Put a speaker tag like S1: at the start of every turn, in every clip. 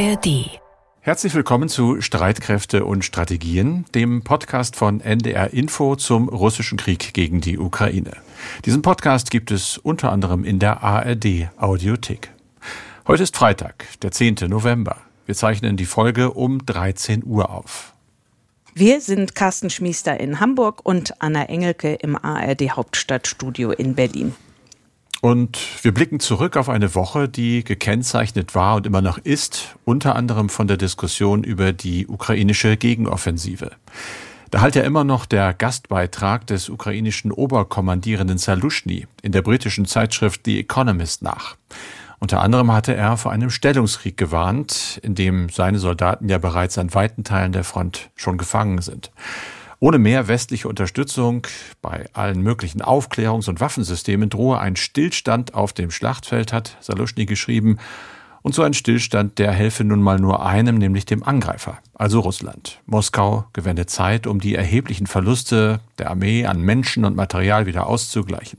S1: ARD. Herzlich willkommen zu Streitkräfte und Strategien, dem Podcast von NDR Info zum russischen Krieg gegen die Ukraine. Diesen Podcast gibt es unter anderem in der ARD Audiothek. Heute ist Freitag, der 10. November. Wir zeichnen die Folge um 13 Uhr auf.
S2: Wir sind Carsten Schmiester in Hamburg und Anna Engelke im ARD Hauptstadtstudio in Berlin.
S1: Und wir blicken zurück auf eine Woche, die gekennzeichnet war und immer noch ist, unter anderem von der Diskussion über die ukrainische Gegenoffensive. Da halt ja immer noch der Gastbeitrag des ukrainischen Oberkommandierenden Salushny in der britischen Zeitschrift The Economist nach. Unter anderem hatte er vor einem Stellungskrieg gewarnt, in dem seine Soldaten ja bereits an weiten Teilen der Front schon gefangen sind. Ohne mehr westliche Unterstützung bei allen möglichen Aufklärungs- und Waffensystemen drohe ein Stillstand auf dem Schlachtfeld, hat Saluschny geschrieben. Und so ein Stillstand, der helfe nun mal nur einem, nämlich dem Angreifer, also Russland. Moskau gewänne Zeit, um die erheblichen Verluste der Armee an Menschen und Material wieder auszugleichen.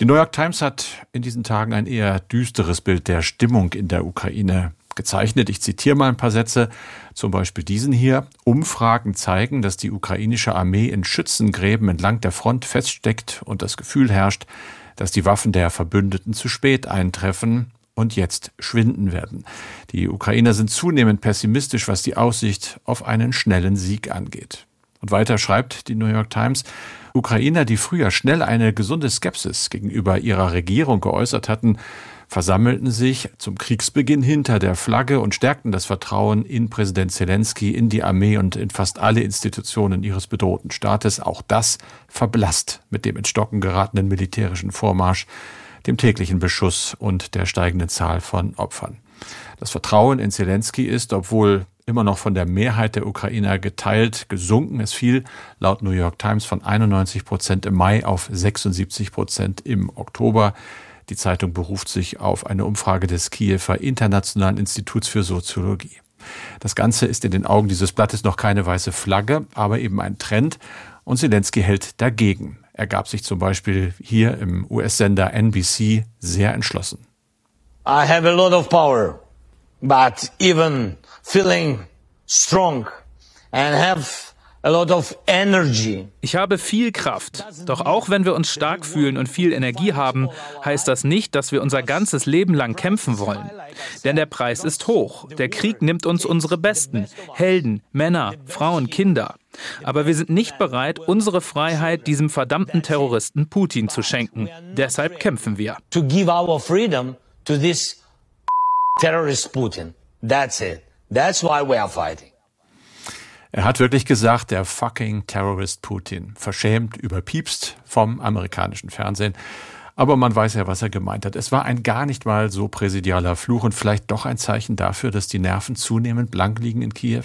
S1: Die New York Times hat in diesen Tagen ein eher düsteres Bild der Stimmung in der Ukraine gezeichnet. Ich zitiere mal ein paar Sätze, zum Beispiel diesen hier. Umfragen zeigen, dass die ukrainische Armee in Schützengräben entlang der Front feststeckt und das Gefühl herrscht, dass die Waffen der Verbündeten zu spät eintreffen und jetzt schwinden werden. Die Ukrainer sind zunehmend pessimistisch, was die Aussicht auf einen schnellen Sieg angeht. Und weiter schreibt die New York Times, Ukrainer, die früher schnell eine gesunde Skepsis gegenüber ihrer Regierung geäußert hatten, versammelten sich zum Kriegsbeginn hinter der Flagge und stärkten das Vertrauen in Präsident Zelensky, in die Armee und in fast alle Institutionen ihres bedrohten Staates. Auch das verblasst mit dem in Stocken geratenen militärischen Vormarsch, dem täglichen Beschuss und der steigenden Zahl von Opfern. Das Vertrauen in Zelensky ist, obwohl immer noch von der Mehrheit der Ukrainer geteilt, gesunken. Es fiel laut New York Times von 91 Prozent im Mai auf 76 Prozent im Oktober. Die Zeitung beruft sich auf eine Umfrage des Kiewer Internationalen Instituts für Soziologie. Das Ganze ist in den Augen dieses Blattes noch keine weiße Flagge, aber eben ein Trend. Und Zelensky hält dagegen. Er gab sich zum Beispiel hier im US-Sender NBC sehr entschlossen.
S3: I have a lot of power, but even feeling strong and have
S4: ich habe viel Kraft. Doch auch wenn wir uns stark fühlen und viel Energie haben, heißt das nicht, dass wir unser ganzes Leben lang kämpfen wollen. Denn der Preis ist hoch. Der Krieg nimmt uns unsere Besten, Helden, Männer, Frauen, Kinder. Aber wir sind nicht bereit, unsere Freiheit diesem verdammten Terroristen Putin zu schenken. Deshalb kämpfen wir. To give our freedom to this terrorist Putin. That's it. That's why we are fighting.
S1: Er hat wirklich gesagt, der fucking Terrorist Putin, verschämt, überpiepst vom amerikanischen Fernsehen. Aber man weiß ja, was er gemeint hat. Es war ein gar nicht mal so präsidialer Fluch und vielleicht doch ein Zeichen dafür, dass die Nerven zunehmend blank liegen in Kiew.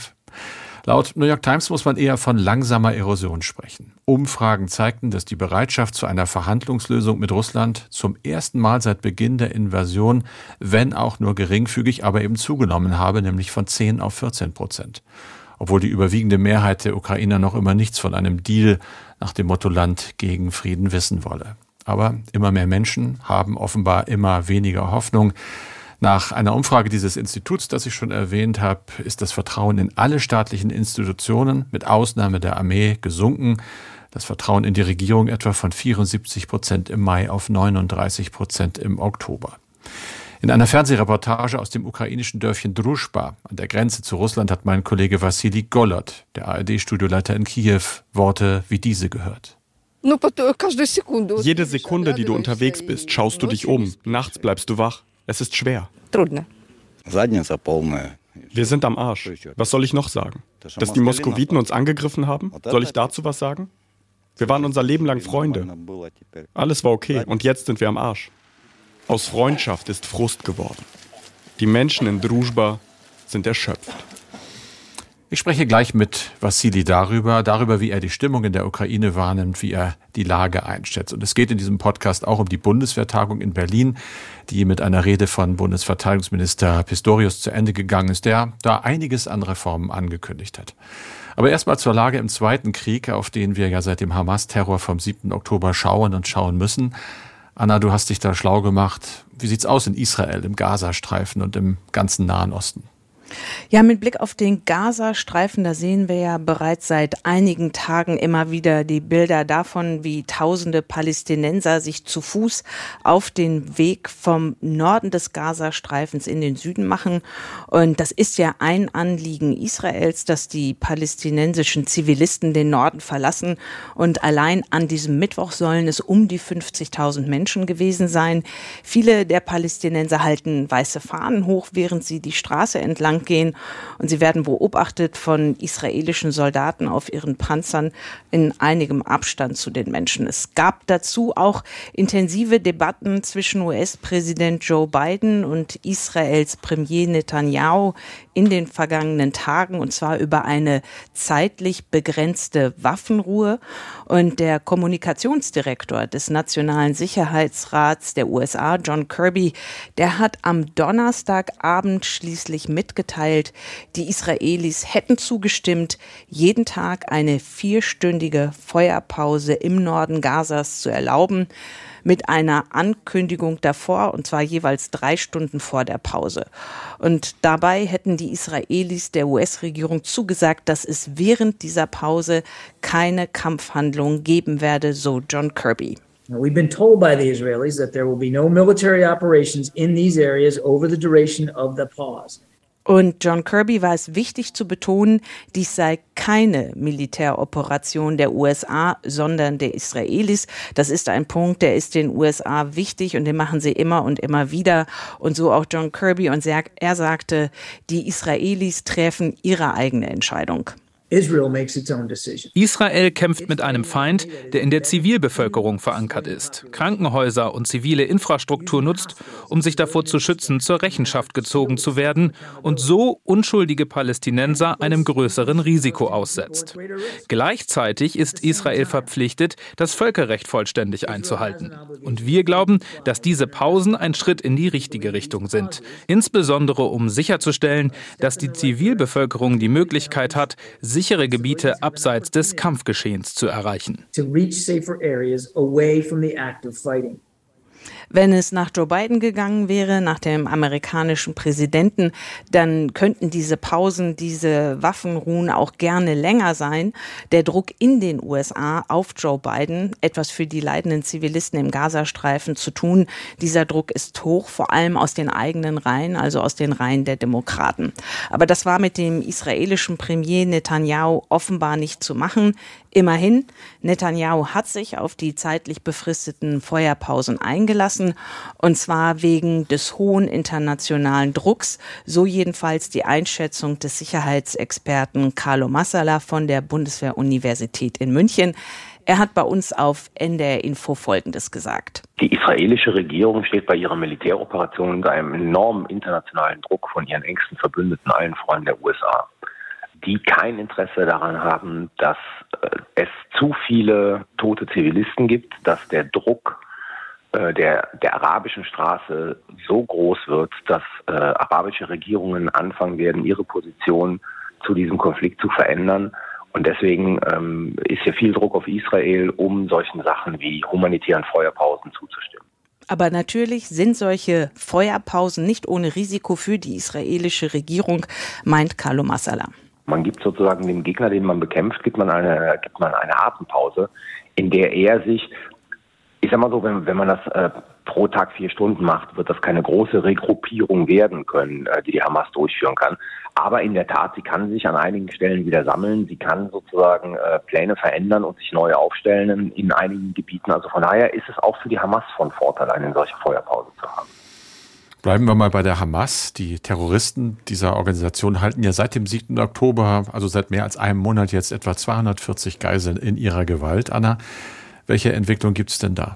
S1: Laut New York Times muss man eher von langsamer Erosion sprechen. Umfragen zeigten, dass die Bereitschaft zu einer Verhandlungslösung mit Russland zum ersten Mal seit Beginn der Invasion, wenn auch nur geringfügig, aber eben zugenommen habe, nämlich von 10 auf 14 Prozent obwohl die überwiegende Mehrheit der Ukrainer noch immer nichts von einem Deal nach dem Motto Land gegen Frieden wissen wolle. Aber immer mehr Menschen haben offenbar immer weniger Hoffnung. Nach einer Umfrage dieses Instituts, das ich schon erwähnt habe, ist das Vertrauen in alle staatlichen Institutionen mit Ausnahme der Armee gesunken. Das Vertrauen in die Regierung etwa von 74 Prozent im Mai auf 39 Prozent im Oktober. In einer Fernsehreportage aus dem ukrainischen Dörfchen Druschba an der Grenze zu Russland hat mein Kollege Vassili Golot, der ARD-Studioleiter in Kiew, Worte wie diese gehört.
S5: Jede Sekunde, die du unterwegs bist, schaust du dich um. Nachts bleibst du wach. Es ist schwer. Wir sind am Arsch. Was soll ich noch sagen? Dass die Moskowiten uns angegriffen haben? Soll ich dazu was sagen? Wir waren unser Leben lang Freunde. Alles war okay und jetzt sind wir am Arsch. Aus Freundschaft ist Frust geworden. Die Menschen in Druzhba sind erschöpft.
S1: Ich spreche gleich mit Vassili darüber, darüber, wie er die Stimmung in der Ukraine wahrnimmt, wie er die Lage einschätzt. Und es geht in diesem Podcast auch um die Bundeswehrtagung in Berlin, die mit einer Rede von Bundesverteidigungsminister Pistorius zu Ende gegangen ist, der da einiges an Reformen angekündigt hat. Aber erstmal zur Lage im Zweiten Krieg, auf den wir ja seit dem Hamas-Terror vom 7. Oktober schauen und schauen müssen. Anna, du hast dich da schlau gemacht. Wie sieht's aus in Israel, im Gazastreifen und im ganzen Nahen Osten?
S2: Ja, mit Blick auf den Gazastreifen, da sehen wir ja bereits seit einigen Tagen immer wieder die Bilder davon, wie tausende Palästinenser sich zu Fuß auf den Weg vom Norden des Gazastreifens in den Süden machen. Und das ist ja ein Anliegen Israels, dass die palästinensischen Zivilisten den Norden verlassen. Und allein an diesem Mittwoch sollen es um die 50.000 Menschen gewesen sein. Viele der Palästinenser halten weiße Fahnen hoch, während sie die Straße entlang gehen und sie werden beobachtet von israelischen Soldaten auf ihren Panzern in einigem Abstand zu den Menschen. Es gab dazu auch intensive Debatten zwischen US-Präsident Joe Biden und Israels Premier Netanyahu in den vergangenen Tagen und zwar über eine zeitlich begrenzte Waffenruhe. Und der Kommunikationsdirektor des Nationalen Sicherheitsrats der USA, John Kirby, der hat am Donnerstagabend schließlich mitgeteilt, die Israelis hätten zugestimmt, jeden Tag eine vierstündige Feuerpause im Norden Gazas zu erlauben mit einer Ankündigung davor, und zwar jeweils drei Stunden vor der Pause. Und dabei hätten die Israelis der US-Regierung zugesagt, dass es während dieser Pause keine Kampfhandlungen geben werde, so John Kirby.
S6: We've been told by the Israelis that there will be no military operations in these areas over the duration of the pause.
S2: Und John Kirby war es wichtig zu betonen, dies sei keine Militäroperation der USA, sondern der Israelis. Das ist ein Punkt, der ist den USA wichtig und den machen sie immer und immer wieder. Und so auch John Kirby. Und er sagte, die Israelis treffen ihre eigene Entscheidung.
S4: Israel kämpft mit einem Feind, der in der Zivilbevölkerung verankert ist, Krankenhäuser und zivile Infrastruktur nutzt, um sich davor zu schützen, zur Rechenschaft gezogen zu werden und so unschuldige Palästinenser einem größeren Risiko aussetzt. Gleichzeitig ist Israel verpflichtet, das Völkerrecht vollständig einzuhalten. Und wir glauben, dass diese Pausen ein Schritt in die richtige Richtung sind, insbesondere um sicherzustellen, dass die Zivilbevölkerung die Möglichkeit hat, sichere Gebiete abseits des Kampfgeschehens zu erreichen.
S2: Wenn es nach Joe Biden gegangen wäre, nach dem amerikanischen Präsidenten, dann könnten diese Pausen, diese Waffenruhen auch gerne länger sein. Der Druck in den USA auf Joe Biden, etwas für die leidenden Zivilisten im Gazastreifen zu tun, dieser Druck ist hoch, vor allem aus den eigenen Reihen, also aus den Reihen der Demokraten. Aber das war mit dem israelischen Premier Netanyahu offenbar nicht zu machen. Immerhin, Netanyahu hat sich auf die zeitlich befristeten Feuerpausen eingelassen, und zwar wegen des hohen internationalen Drucks, so jedenfalls die Einschätzung des Sicherheitsexperten Carlo Massala von der Bundeswehr-Universität in München. Er hat bei uns auf NDR Info Folgendes gesagt.
S7: Die israelische Regierung steht bei ihrer Militäroperation unter einem enormen internationalen Druck von ihren engsten Verbündeten, allen Freunden der USA die kein Interesse daran haben, dass äh, es zu viele tote Zivilisten gibt, dass der Druck der, der arabischen Straße so groß wird, dass äh, arabische Regierungen anfangen werden, ihre Position zu diesem Konflikt zu verändern. Und deswegen ähm, ist hier viel Druck auf Israel, um solchen Sachen wie humanitären Feuerpausen zuzustimmen.
S2: Aber natürlich sind solche Feuerpausen nicht ohne Risiko für die israelische Regierung, meint Carlo Massala.
S7: Man gibt sozusagen dem Gegner, den man bekämpft, gibt man eine, gibt man eine Atempause, in der er sich, ich sag mal so, wenn, wenn man das äh, pro Tag vier Stunden macht, wird das keine große Regruppierung werden können, äh, die die Hamas durchführen kann. Aber in der Tat, sie kann sich an einigen Stellen wieder sammeln. Sie kann sozusagen äh, Pläne verändern und sich neu aufstellen in, in einigen Gebieten. Also von daher ist es auch für die Hamas von Vorteil, eine solche Feuerpause zu haben.
S1: Bleiben wir mal bei der Hamas. Die Terroristen dieser Organisation halten ja seit dem 7. Oktober, also seit mehr als einem Monat jetzt etwa 240 Geiseln in ihrer Gewalt. Anna, welche Entwicklung gibt es denn da?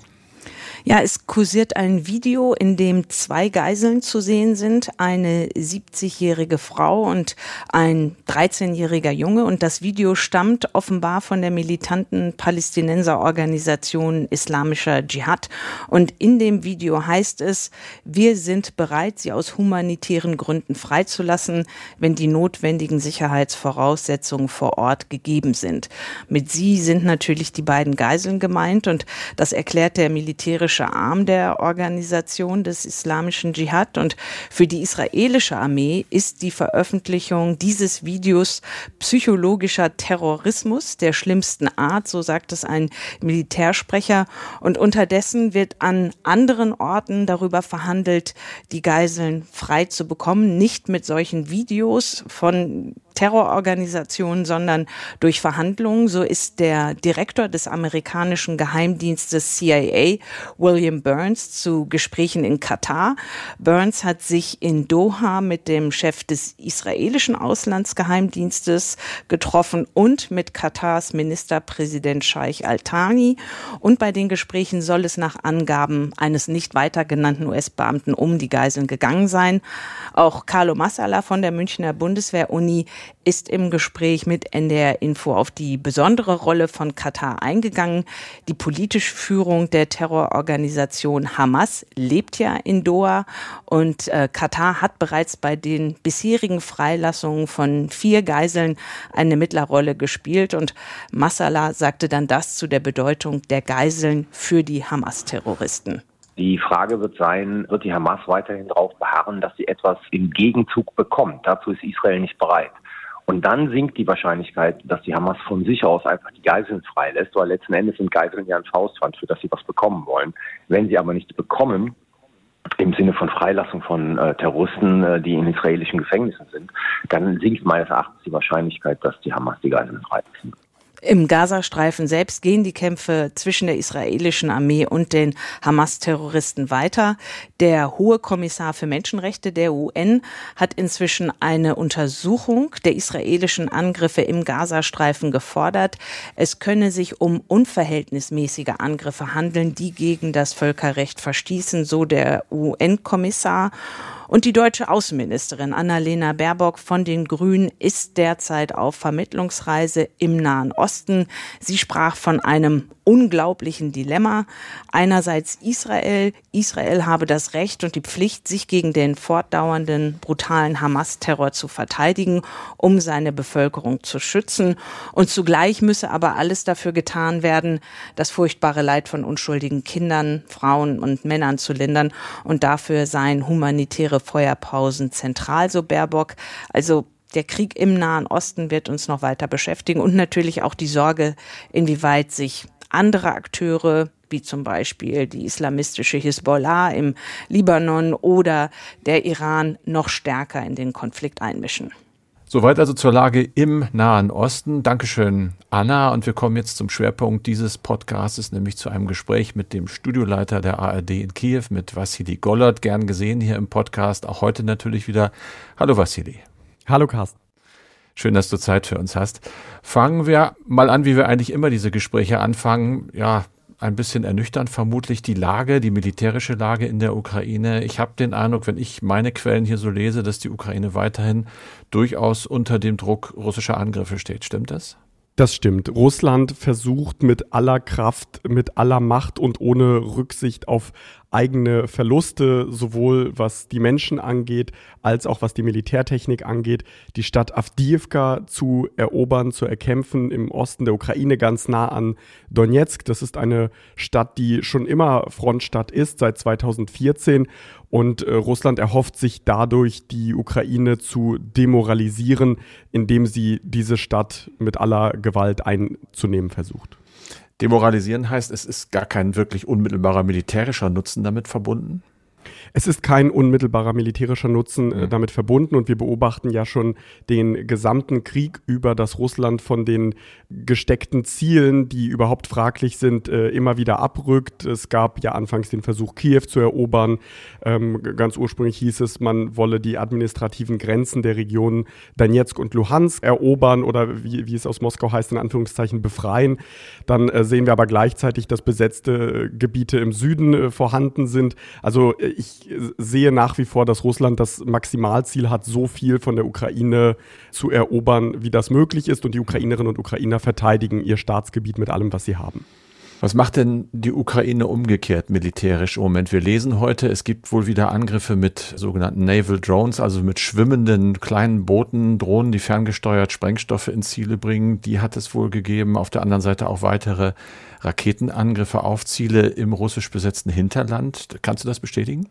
S2: Ja, es kursiert ein Video, in dem zwei Geiseln zu sehen sind, eine 70-jährige Frau und ein 13-jähriger Junge. Und das Video stammt offenbar von der militanten Palästinenserorganisation Islamischer Dschihad. Und in dem Video heißt es, wir sind bereit, sie aus humanitären Gründen freizulassen, wenn die notwendigen Sicherheitsvoraussetzungen vor Ort gegeben sind. Mit sie sind natürlich die beiden Geiseln gemeint und das erklärt der militärische militärische Arm der Organisation des islamischen Dschihad. Und für die israelische Armee ist die Veröffentlichung dieses Videos psychologischer Terrorismus der schlimmsten Art, so sagt es ein Militärsprecher. Und unterdessen wird an anderen Orten darüber verhandelt, die Geiseln frei zu bekommen, nicht mit solchen Videos von Terrororganisationen, sondern durch Verhandlungen. So ist der Direktor des amerikanischen Geheimdienstes CIA, William Burns, zu Gesprächen in Katar. Burns hat sich in Doha mit dem Chef des israelischen Auslandsgeheimdienstes getroffen und mit Katars Ministerpräsident Scheich Al-Thani. Und bei den Gesprächen soll es nach Angaben eines nicht weiter genannten US-Beamten um die Geiseln gegangen sein. Auch Carlo Massala von der Münchner Bundeswehr-Uni ist im Gespräch mit NDR Info auf die besondere Rolle von Katar eingegangen. Die politische Führung der Terrororganisation Hamas lebt ja in Doha und äh, Katar hat bereits bei den bisherigen Freilassungen von vier Geiseln eine Mittlerrolle gespielt und Massala sagte dann das zu der Bedeutung der Geiseln für die Hamas-Terroristen.
S7: Die Frage wird sein, wird die Hamas weiterhin darauf beharren, dass sie etwas im Gegenzug bekommt? Dazu ist Israel nicht bereit. Und dann sinkt die Wahrscheinlichkeit, dass die Hamas von sich aus einfach die Geiseln freilässt, weil letzten Endes sind Geiseln ja ein Faustpfand, für das sie was bekommen wollen. Wenn sie aber nichts bekommen, im Sinne von Freilassung von äh, Terroristen, äh, die in israelischen Gefängnissen sind, dann sinkt meines Erachtens die Wahrscheinlichkeit, dass die Hamas die Geiseln freilassen.
S2: Im Gazastreifen selbst gehen die Kämpfe zwischen der israelischen Armee und den Hamas-Terroristen weiter. Der hohe Kommissar für Menschenrechte der UN hat inzwischen eine Untersuchung der israelischen Angriffe im Gazastreifen gefordert. Es könne sich um unverhältnismäßige Angriffe handeln, die gegen das Völkerrecht verstießen, so der UN-Kommissar. Und die deutsche Außenministerin Annalena Baerbock von den Grünen ist derzeit auf Vermittlungsreise im Nahen Osten. Sie sprach von einem unglaublichen Dilemma. Einerseits Israel. Israel habe das Recht und die Pflicht, sich gegen den fortdauernden brutalen Hamas-Terror zu verteidigen, um seine Bevölkerung zu schützen. Und zugleich müsse aber alles dafür getan werden, das furchtbare Leid von unschuldigen Kindern, Frauen und Männern zu lindern. Und dafür seien humanitäre Feuerpausen zentral, so Baerbock. Also der Krieg im Nahen Osten wird uns noch weiter beschäftigen und natürlich auch die Sorge, inwieweit sich andere Akteure wie zum Beispiel die islamistische Hisbollah im Libanon oder der Iran noch stärker in den Konflikt einmischen.
S1: Soweit also zur Lage im Nahen Osten. Dankeschön, Anna. Und wir kommen jetzt zum Schwerpunkt dieses Podcasts, nämlich zu einem Gespräch mit dem Studioleiter der ARD in Kiew, mit Vassili Gollert. Gern gesehen hier im Podcast. Auch heute natürlich wieder. Hallo, Vassili.
S5: Hallo, Carsten.
S1: Schön, dass du Zeit für uns hast. Fangen wir mal an, wie wir eigentlich immer diese Gespräche anfangen. Ja, ein bisschen ernüchternd vermutlich die Lage, die militärische Lage in der Ukraine. Ich habe den Eindruck, wenn ich meine Quellen hier so lese, dass die Ukraine weiterhin durchaus unter dem Druck russischer Angriffe steht. Stimmt das?
S5: Das stimmt. Russland versucht mit aller Kraft, mit aller Macht und ohne Rücksicht auf eigene Verluste, sowohl was die Menschen angeht, als auch was die Militärtechnik angeht, die Stadt Avdiivka zu erobern, zu erkämpfen im Osten der Ukraine, ganz nah an Donetsk. Das ist eine Stadt, die schon immer Frontstadt ist, seit 2014. Und äh, Russland erhofft sich dadurch, die Ukraine zu demoralisieren, indem sie diese Stadt mit aller Gewalt einzunehmen versucht.
S1: Demoralisieren heißt, es ist gar kein wirklich unmittelbarer militärischer Nutzen damit verbunden?
S5: Es ist kein unmittelbarer militärischer Nutzen äh, damit verbunden und wir beobachten ja schon den gesamten Krieg über, dass Russland von den gesteckten Zielen, die überhaupt fraglich sind, äh, immer wieder abrückt. Es gab ja anfangs den Versuch, Kiew zu erobern. Ähm, ganz ursprünglich hieß es, man wolle die administrativen Grenzen der Regionen Donetsk und Luhansk erobern oder wie, wie es aus Moskau heißt, in Anführungszeichen befreien. Dann äh, sehen wir aber gleichzeitig, dass besetzte äh, Gebiete im Süden äh, vorhanden sind. Also äh, ich sehe nach wie vor, dass Russland das Maximalziel hat, so viel von der Ukraine zu erobern, wie das möglich ist. Und die Ukrainerinnen und Ukrainer verteidigen ihr Staatsgebiet mit allem, was sie haben.
S1: Was macht denn die Ukraine umgekehrt militärisch im Moment? Wir lesen heute, es gibt wohl wieder Angriffe mit sogenannten Naval Drones, also mit schwimmenden kleinen Booten, Drohnen, die ferngesteuert Sprengstoffe ins Ziele bringen. Die hat es wohl gegeben. Auf der anderen Seite auch weitere Raketenangriffe auf Ziele im russisch besetzten Hinterland. Kannst du das bestätigen?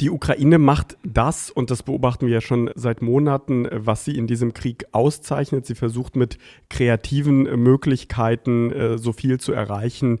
S5: Die Ukraine macht das, und das beobachten wir ja schon seit Monaten, was sie in diesem Krieg auszeichnet. Sie versucht mit kreativen Möglichkeiten äh, so viel zu erreichen,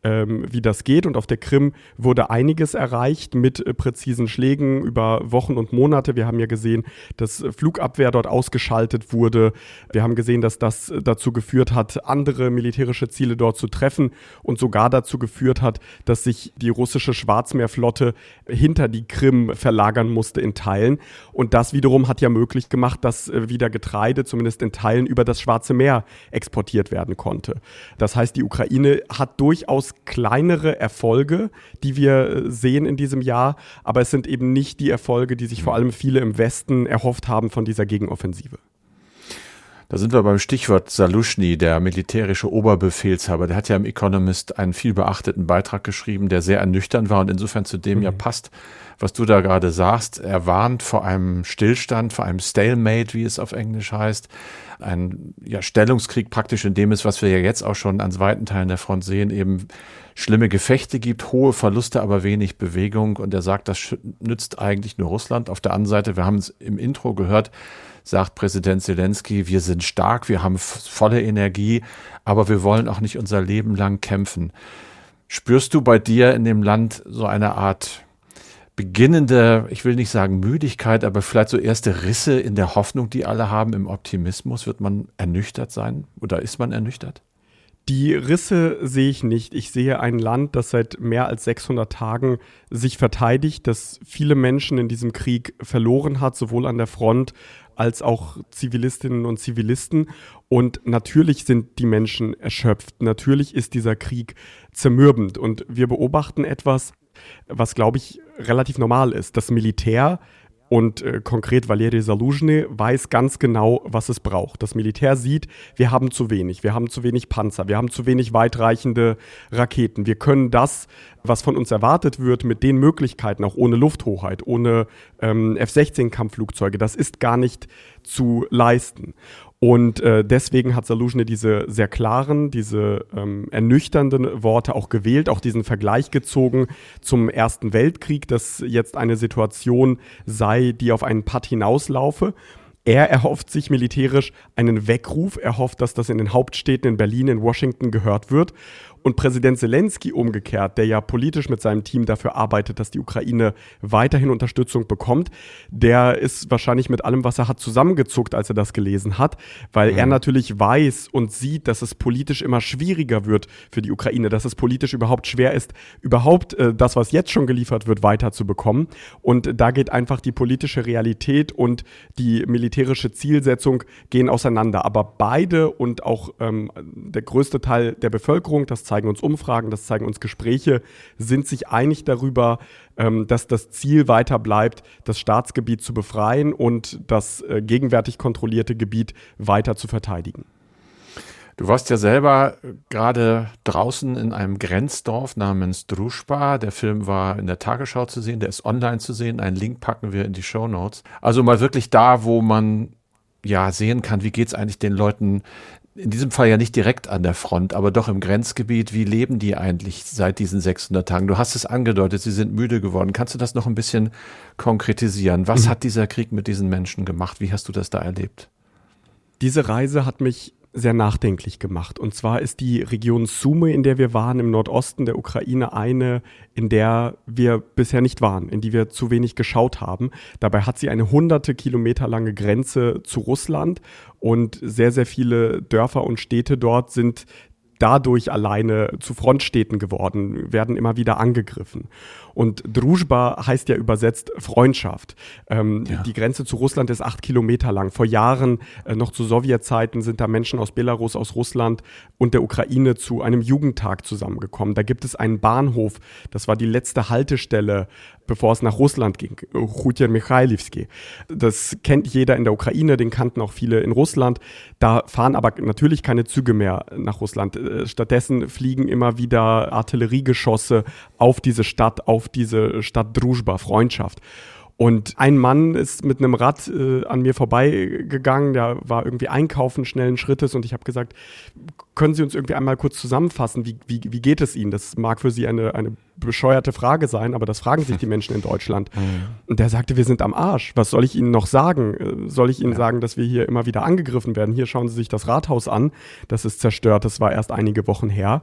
S5: ähm, wie das geht. Und auf der Krim wurde einiges erreicht mit äh, präzisen Schlägen über Wochen und Monate. Wir haben ja gesehen, dass Flugabwehr dort ausgeschaltet wurde. Wir haben gesehen, dass das dazu geführt hat, andere militärische Ziele dort zu treffen und sogar dazu geführt hat, dass sich die russische Schwarzmeerflotte hinter die Krim verlagern musste in Teilen. Und das wiederum hat ja möglich gemacht, dass äh, wieder Getreide zumindest in Teilen über das Schwarze Meer exportiert werden konnte. Das heißt, die Ukraine hat durchaus kleinere Erfolge, die wir äh, sehen in diesem Jahr, aber es sind eben nicht die Erfolge, die sich vor allem viele im Westen erhofft haben von dieser Gegenoffensive.
S1: Da sind wir beim Stichwort Salushny, der militärische Oberbefehlshaber. Der hat ja im Economist einen viel beachteten Beitrag geschrieben, der sehr ernüchternd war und insofern zu dem mhm. ja passt, was du da gerade sagst. Er warnt vor einem Stillstand, vor einem Stalemate, wie es auf Englisch heißt. Ein ja, Stellungskrieg praktisch in dem ist, was wir ja jetzt auch schon an weiten Teilen der Front sehen, eben schlimme Gefechte gibt, hohe Verluste, aber wenig Bewegung. Und er sagt, das nützt eigentlich nur Russland. Auf der anderen Seite, wir haben es im Intro gehört, sagt Präsident Zelensky, wir sind stark, wir haben volle Energie, aber wir wollen auch nicht unser Leben lang kämpfen. Spürst du bei dir in dem Land so eine Art beginnende, ich will nicht sagen Müdigkeit, aber vielleicht so erste Risse in der Hoffnung, die alle haben, im Optimismus? Wird man ernüchtert sein oder ist man ernüchtert?
S5: Die Risse sehe ich nicht. Ich sehe ein Land, das seit mehr als 600 Tagen sich verteidigt, das viele Menschen in diesem Krieg verloren hat, sowohl an der Front als auch Zivilistinnen und Zivilisten. Und natürlich sind die Menschen erschöpft. Natürlich ist dieser Krieg zermürbend. Und wir beobachten etwas, was, glaube ich, relativ normal ist. Das Militär und äh, konkret Valery Saluzhny weiß ganz genau, was es braucht. Das Militär sieht, wir haben zu wenig. Wir haben zu wenig Panzer. Wir haben zu wenig weitreichende Raketen. Wir können das, was von uns erwartet wird, mit den Möglichkeiten, auch ohne Lufthoheit, ohne ähm, F-16-Kampfflugzeuge, das ist gar nicht zu leisten. Und äh, deswegen hat Saluzhny diese sehr klaren, diese ähm, ernüchternden Worte auch gewählt, auch diesen Vergleich gezogen zum Ersten Weltkrieg, dass jetzt eine Situation sei, die auf einen Patt hinauslaufe. Er erhofft sich militärisch einen Weckruf. Er hofft, dass das in den Hauptstädten in Berlin, in Washington gehört wird. Und Präsident Zelensky umgekehrt, der ja politisch mit seinem Team dafür arbeitet, dass die Ukraine weiterhin Unterstützung bekommt, der ist wahrscheinlich mit allem, was er hat, zusammengezuckt, als er das gelesen hat, weil mhm. er natürlich weiß und sieht, dass es politisch immer schwieriger wird für die Ukraine, dass es politisch überhaupt schwer ist, überhaupt äh, das, was jetzt schon geliefert wird, weiterzubekommen. Und da geht einfach die politische Realität und die militärische Zielsetzung gehen auseinander. Aber beide und auch ähm, der größte Teil der Bevölkerung, das zeigen uns Umfragen, das zeigen uns Gespräche, sind sich einig darüber, ähm, dass das Ziel weiter bleibt, das Staatsgebiet zu befreien und das äh, gegenwärtig kontrollierte Gebiet weiter zu verteidigen.
S1: Du warst ja selber gerade draußen in einem Grenzdorf namens Druschba. Der Film war in der Tagesschau zu sehen, der ist online zu sehen. Einen Link packen wir in die Show Notes. Also mal wirklich da, wo man ja sehen kann, wie geht es eigentlich den Leuten in diesem Fall ja nicht direkt an der Front, aber doch im Grenzgebiet. Wie leben die eigentlich seit diesen 600 Tagen? Du hast es angedeutet, sie sind müde geworden. Kannst du das noch ein bisschen konkretisieren? Was mhm. hat dieser Krieg mit diesen Menschen gemacht? Wie hast du das da erlebt?
S5: Diese Reise hat mich sehr nachdenklich gemacht. Und zwar ist die Region Sumy, in der wir waren, im Nordosten der Ukraine, eine, in der wir bisher nicht waren, in die wir zu wenig geschaut haben. Dabei hat sie eine hunderte Kilometer lange Grenze zu Russland und sehr, sehr viele Dörfer und Städte dort sind dadurch alleine zu Frontstädten geworden, werden immer wieder angegriffen. Und Druzhba heißt ja übersetzt Freundschaft. Ähm, ja. Die Grenze zu Russland ist acht Kilometer lang. Vor Jahren, äh, noch zu Sowjetzeiten, sind da Menschen aus Belarus, aus Russland und der Ukraine zu einem Jugendtag zusammengekommen. Da gibt es einen Bahnhof, das war die letzte Haltestelle bevor es nach Russland ging, Chutjer Michailivski. Das kennt jeder in der Ukraine, den kannten auch viele in Russland. Da fahren aber natürlich keine Züge mehr nach Russland. Äh, stattdessen fliegen immer wieder Artilleriegeschosse auf diese Stadt, auf diese Stadt Druzhba, Freundschaft. Und ein Mann ist mit einem Rad äh, an mir vorbeigegangen, der war irgendwie einkaufen schnellen Schrittes und ich habe gesagt, können Sie uns irgendwie einmal kurz zusammenfassen, wie, wie, wie geht es Ihnen? Das mag für Sie eine, eine bescheuerte Frage sein, aber das fragen sich die Menschen in Deutschland. Und der sagte, wir sind am Arsch. Was soll ich Ihnen noch sagen? Äh, soll ich Ihnen ja. sagen, dass wir hier immer wieder angegriffen werden? Hier schauen Sie sich das Rathaus an. Das ist zerstört. Das war erst einige Wochen her.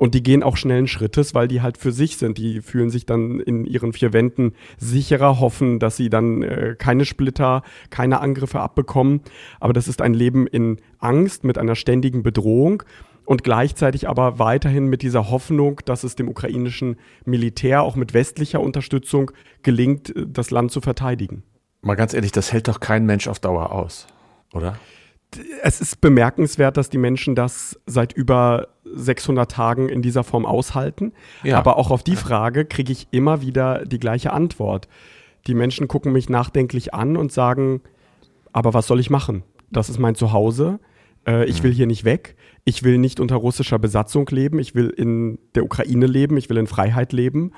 S5: Und die gehen auch schnellen Schrittes, weil die halt für sich sind. Die fühlen sich dann in ihren vier Wänden sicherer, hoffen, dass sie dann äh, keine Splitter, keine Angriffe abbekommen. Aber das ist ein Leben in Angst, mit einer ständigen Bedrohung und gleichzeitig aber weiterhin mit dieser Hoffnung, dass es dem ukrainischen Militär auch mit westlicher Unterstützung gelingt, äh, das Land zu verteidigen.
S1: Mal ganz ehrlich, das hält doch kein Mensch auf Dauer aus, oder?
S5: Es ist bemerkenswert, dass die Menschen das seit über 600 Tagen in dieser Form aushalten. Ja. Aber auch auf die Frage kriege ich immer wieder die gleiche Antwort. Die Menschen gucken mich nachdenklich an und sagen, aber was soll ich machen? Das ist mein Zuhause. Äh, ich mhm. will hier nicht weg. Ich will nicht unter russischer Besatzung leben. Ich will in der Ukraine leben. Ich will in Freiheit leben.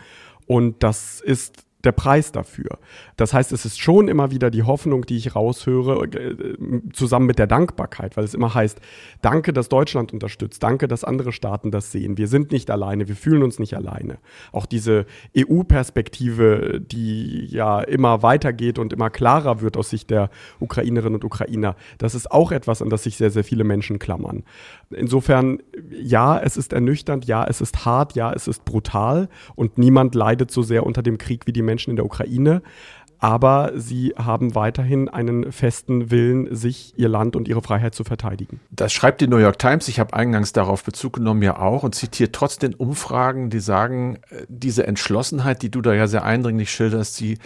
S5: Und das ist der Preis dafür. Das heißt, es ist schon immer wieder die Hoffnung, die ich raushöre, äh, zusammen mit der Dankbarkeit, weil es immer heißt, danke, dass Deutschland unterstützt, danke, dass andere Staaten das sehen. Wir sind nicht alleine, wir fühlen uns nicht alleine. Auch diese EU-Perspektive, die ja immer weitergeht und immer klarer wird aus Sicht der Ukrainerinnen und Ukrainer, das ist auch etwas, an das sich sehr, sehr viele Menschen klammern. Insofern, ja, es ist ernüchternd, ja, es ist hart, ja, es ist brutal und niemand leidet so sehr unter dem Krieg wie die Menschen in der Ukraine. Aber sie haben weiterhin einen festen Willen, sich ihr Land und ihre Freiheit zu verteidigen.
S1: Das schreibt die New York Times. Ich habe eingangs darauf Bezug genommen, ja auch, und zitiert trotz den Umfragen, die sagen, äh, diese Entschlossenheit, die du da ja sehr eindringlich schilderst, sie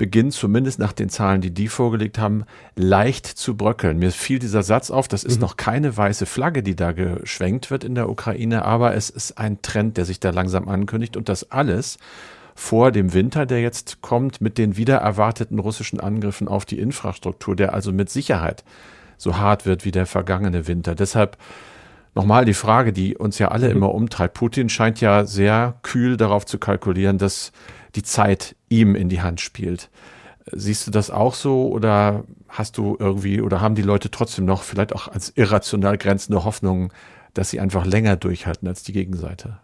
S1: beginnt zumindest nach den Zahlen, die die vorgelegt haben, leicht zu bröckeln. Mir fiel dieser Satz auf, das ist mhm. noch keine weiße Flagge, die da geschwenkt wird in der Ukraine, aber es ist ein Trend, der sich da langsam ankündigt und das alles vor dem Winter, der jetzt kommt, mit den wieder erwarteten russischen Angriffen auf die Infrastruktur, der also mit Sicherheit so hart wird wie der vergangene Winter. Deshalb nochmal die Frage, die uns ja alle mhm. immer umtreibt. Putin scheint ja sehr kühl darauf zu kalkulieren, dass die Zeit ihm in die Hand spielt. Siehst du das auch so oder hast du irgendwie oder haben die Leute trotzdem noch vielleicht auch als irrational grenzende Hoffnung, dass sie einfach länger durchhalten als die Gegenseite?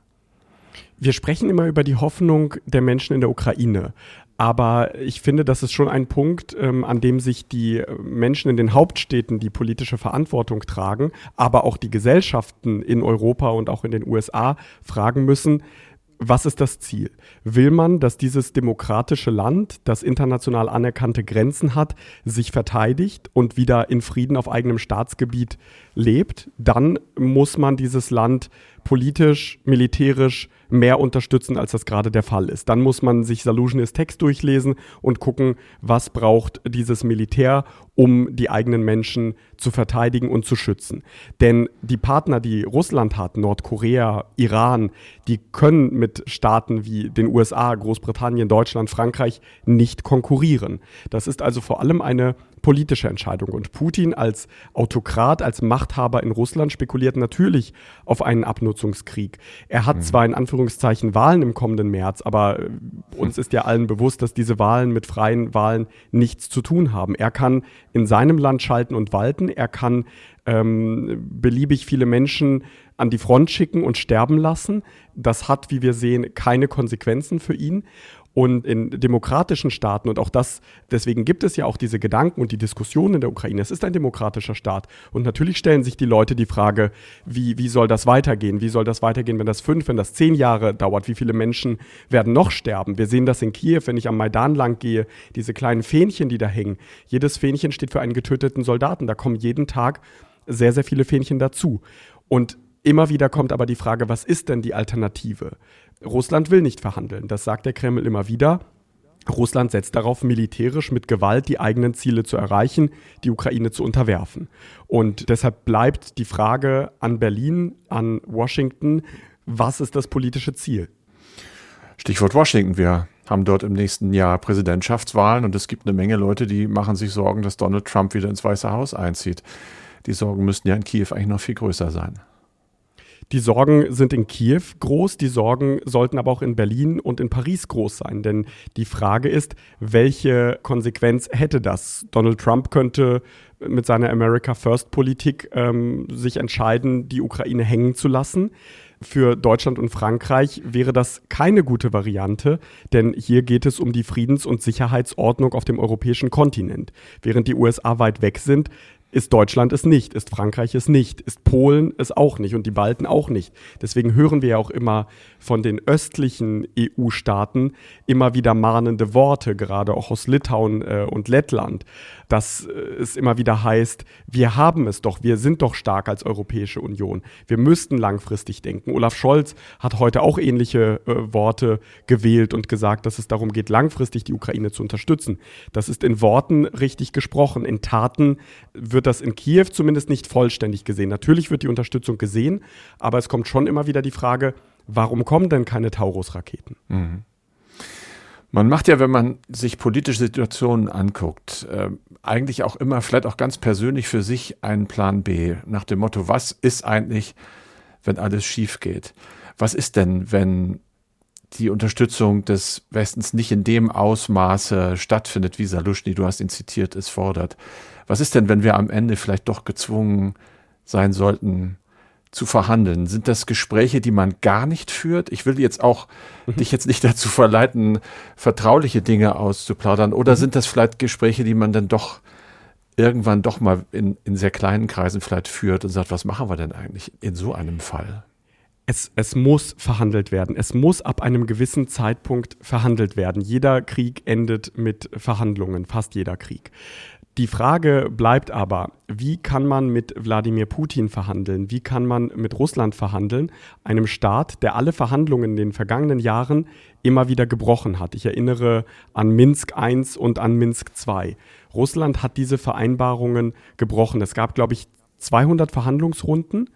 S5: Wir sprechen immer über die Hoffnung der Menschen in der Ukraine. Aber ich finde, das ist schon ein Punkt, ähm, an dem sich die Menschen in den Hauptstädten, die politische Verantwortung tragen, aber auch die Gesellschaften in Europa und auch in den USA fragen müssen, was ist das Ziel? Will man, dass dieses demokratische Land, das international anerkannte Grenzen hat, sich verteidigt und wieder in Frieden auf eigenem Staatsgebiet lebt? Dann muss man dieses Land politisch, militärisch mehr unterstützen, als das gerade der Fall ist. Dann muss man sich Saluzhny's Text durchlesen und gucken, was braucht dieses Militär, um die eigenen Menschen zu verteidigen und zu schützen. Denn die Partner, die Russland hat, Nordkorea, Iran, die können mit Staaten wie den USA, Großbritannien, Deutschland, Frankreich nicht konkurrieren. Das ist also vor allem eine politische Entscheidung. Und Putin als Autokrat, als Machthaber in Russland spekuliert natürlich auf einen Abnutzungskrieg. Er hat mhm. zwar in Anführungszeichen Wahlen im kommenden März, aber äh, uns ist ja allen bewusst, dass diese Wahlen mit freien Wahlen nichts zu tun haben. Er kann in seinem Land schalten und walten. Er kann ähm, beliebig viele Menschen an die Front schicken und sterben lassen. Das hat, wie wir sehen, keine Konsequenzen für ihn. Und in demokratischen Staaten, und auch das, deswegen gibt es ja auch diese Gedanken und die Diskussion in der Ukraine, es ist ein demokratischer Staat. Und natürlich stellen sich die Leute die Frage, wie, wie soll das weitergehen? Wie soll das weitergehen, wenn das fünf, wenn das zehn Jahre dauert? Wie viele Menschen werden noch sterben? Wir sehen das in Kiew, wenn ich am Maidan lang gehe, diese kleinen Fähnchen, die da hängen. Jedes Fähnchen steht für einen getöteten Soldaten. Da kommen jeden Tag sehr, sehr viele Fähnchen dazu. Und Immer wieder kommt aber die Frage, was ist denn die Alternative? Russland will nicht verhandeln. Das sagt der Kreml immer wieder. Russland setzt darauf, militärisch mit Gewalt die eigenen Ziele zu erreichen, die Ukraine zu unterwerfen. Und deshalb bleibt die Frage an Berlin, an Washington, was ist das politische Ziel?
S1: Stichwort Washington. Wir haben dort im nächsten Jahr Präsidentschaftswahlen und es gibt eine Menge Leute, die machen sich Sorgen, dass Donald Trump wieder ins Weiße Haus einzieht. Die Sorgen müssten ja in Kiew eigentlich noch viel größer sein.
S5: Die Sorgen sind in Kiew groß, die Sorgen sollten aber auch in Berlin und in Paris groß sein. Denn die Frage ist, welche Konsequenz hätte das? Donald Trump könnte mit seiner America First-Politik ähm, sich entscheiden, die Ukraine hängen zu lassen. Für Deutschland und Frankreich wäre das keine gute Variante, denn hier geht es um die Friedens- und Sicherheitsordnung auf dem europäischen Kontinent. Während die USA weit weg sind, ist Deutschland es nicht, ist Frankreich es nicht, ist Polen es auch nicht und die Balten auch nicht. Deswegen hören wir ja auch immer von den östlichen EU-Staaten immer wieder mahnende Worte, gerade auch aus Litauen äh, und Lettland, dass äh, es immer wieder heißt, wir haben es doch, wir sind doch stark als Europäische Union, wir müssten langfristig denken. Olaf Scholz hat heute auch ähnliche äh, Worte gewählt und gesagt, dass es darum geht, langfristig die Ukraine zu unterstützen. Das ist in Worten richtig gesprochen, in Taten wird das in Kiew zumindest nicht vollständig gesehen. Natürlich wird die Unterstützung gesehen, aber es kommt schon immer wieder die Frage, warum kommen denn keine Taurus-Raketen? Mhm.
S1: Man macht ja, wenn man sich politische Situationen anguckt, äh, eigentlich auch immer, vielleicht auch ganz persönlich für sich einen Plan B nach dem Motto, was ist eigentlich, wenn alles schief geht? Was ist denn, wenn die Unterstützung des Westens nicht in dem Ausmaße stattfindet, wie Salushny, du hast ihn zitiert, es fordert? Was ist denn, wenn wir am Ende vielleicht doch gezwungen sein sollten, zu verhandeln? Sind das Gespräche, die man gar nicht führt? Ich will jetzt auch mhm. dich jetzt nicht dazu verleiten, vertrauliche Dinge auszuplaudern. Oder mhm. sind das vielleicht Gespräche, die man dann doch irgendwann doch mal in, in sehr kleinen Kreisen vielleicht führt und sagt, was machen wir denn eigentlich in so einem Fall?
S5: Es, es, muss verhandelt werden. Es muss ab einem gewissen Zeitpunkt verhandelt werden. Jeder Krieg endet mit Verhandlungen, fast jeder Krieg. Die Frage bleibt aber, wie kann man mit Wladimir Putin verhandeln? Wie kann man mit Russland verhandeln? Einem Staat, der alle Verhandlungen in den vergangenen Jahren immer wieder gebrochen hat. Ich erinnere an Minsk I und an Minsk II. Russland hat diese Vereinbarungen gebrochen. Es gab, glaube ich, 200 Verhandlungsrunden.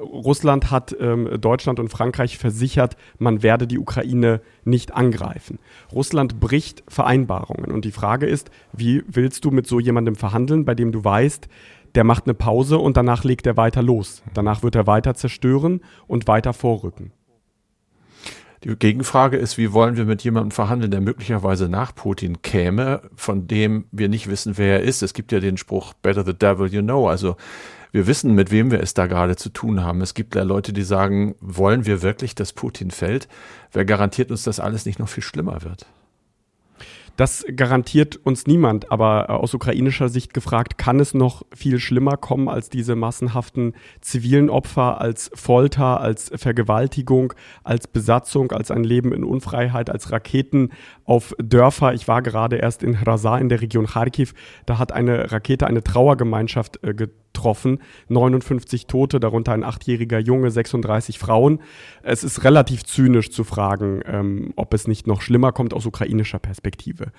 S5: Russland hat ähm, Deutschland und Frankreich versichert, man werde die Ukraine nicht angreifen. Russland bricht Vereinbarungen. Und die Frage ist, wie willst du mit so jemandem verhandeln, bei dem du weißt, der macht eine Pause und danach legt er weiter los. Danach wird er weiter zerstören und weiter vorrücken.
S1: Die Gegenfrage ist, wie wollen wir mit jemandem verhandeln, der möglicherweise nach Putin käme, von dem wir nicht wissen, wer er ist. Es gibt ja den Spruch, better the devil you know. Also wir wissen, mit wem wir es da gerade zu tun haben. Es gibt ja Leute, die sagen, wollen wir wirklich, dass Putin fällt? Wer garantiert uns, dass alles nicht noch viel schlimmer wird?
S5: Das garantiert uns niemand, aber äh, aus ukrainischer Sicht gefragt, kann es noch viel schlimmer kommen als diese massenhaften zivilen Opfer, als Folter, als Vergewaltigung, als Besatzung, als ein Leben in Unfreiheit, als Raketen auf Dörfer. Ich war gerade erst in Hrasa in der Region Kharkiv, da hat eine Rakete eine Trauergemeinschaft äh, getroffen. 59 Tote, darunter ein achtjähriger Junge, 36 Frauen. Es ist relativ zynisch zu fragen, ähm, ob es nicht noch schlimmer kommt aus ukrainischer Perspektive.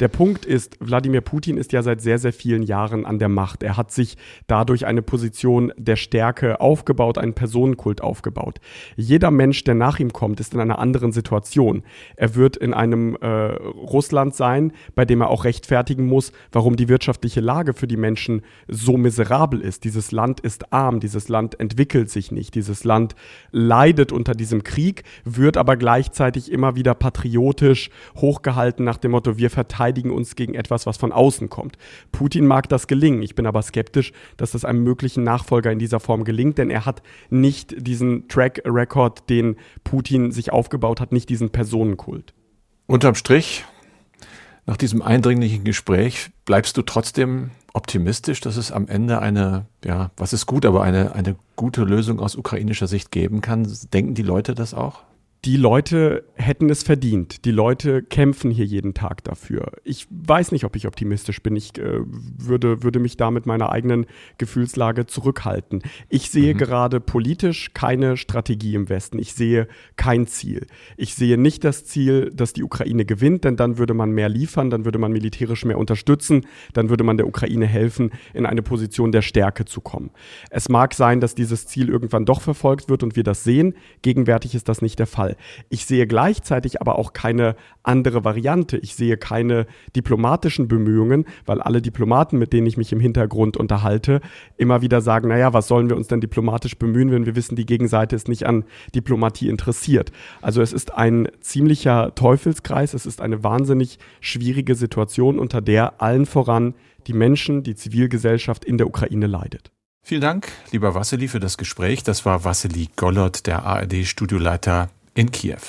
S5: Der Punkt ist, Wladimir Putin ist ja seit sehr, sehr vielen Jahren an der Macht. Er hat sich dadurch eine Position der Stärke aufgebaut, einen Personenkult aufgebaut. Jeder Mensch, der nach ihm kommt, ist in einer anderen Situation. Er wird in einem äh, Russland sein, bei dem er auch rechtfertigen muss, warum die wirtschaftliche Lage für die Menschen so miserabel ist. Dieses Land ist arm, dieses Land entwickelt sich nicht, dieses Land leidet unter diesem Krieg, wird aber gleichzeitig immer wieder patriotisch hochgehalten nach dem Motto, wir verteidigen uns gegen etwas, was von außen kommt. Putin mag das gelingen. Ich bin aber skeptisch, dass das einem möglichen Nachfolger in dieser Form gelingt, denn er hat nicht diesen Track Record, den Putin sich aufgebaut hat, nicht diesen Personenkult.
S1: Unterm Strich, nach diesem eindringlichen Gespräch, bleibst du trotzdem optimistisch, dass es am Ende eine, ja, was ist gut, aber eine, eine gute Lösung aus ukrainischer Sicht geben kann? Denken die Leute das auch?
S5: Die Leute hätten es verdient. Die Leute kämpfen hier jeden Tag dafür. Ich weiß nicht, ob ich optimistisch bin. Ich äh, würde, würde mich da mit meiner eigenen Gefühlslage zurückhalten. Ich sehe mhm. gerade politisch keine Strategie im Westen. Ich sehe kein Ziel. Ich sehe nicht das Ziel, dass die Ukraine gewinnt, denn dann würde man mehr liefern, dann würde man militärisch mehr unterstützen, dann würde man der Ukraine helfen, in eine Position der Stärke zu kommen. Es mag sein, dass dieses Ziel irgendwann doch verfolgt wird und wir das sehen. Gegenwärtig ist das nicht der Fall. Fall. Ich sehe gleichzeitig aber auch keine andere Variante. Ich sehe keine diplomatischen Bemühungen, weil alle Diplomaten, mit denen ich mich im Hintergrund unterhalte, immer wieder sagen, naja, was sollen wir uns denn diplomatisch bemühen, wenn wir wissen, die Gegenseite ist nicht an Diplomatie interessiert. Also es ist ein ziemlicher Teufelskreis, es ist eine wahnsinnig schwierige Situation, unter der allen voran die Menschen, die Zivilgesellschaft in der Ukraine leidet.
S1: Vielen Dank, lieber Wassili, für das Gespräch. Das war Wassili Gollert, der ARD-Studioleiter in Kiew.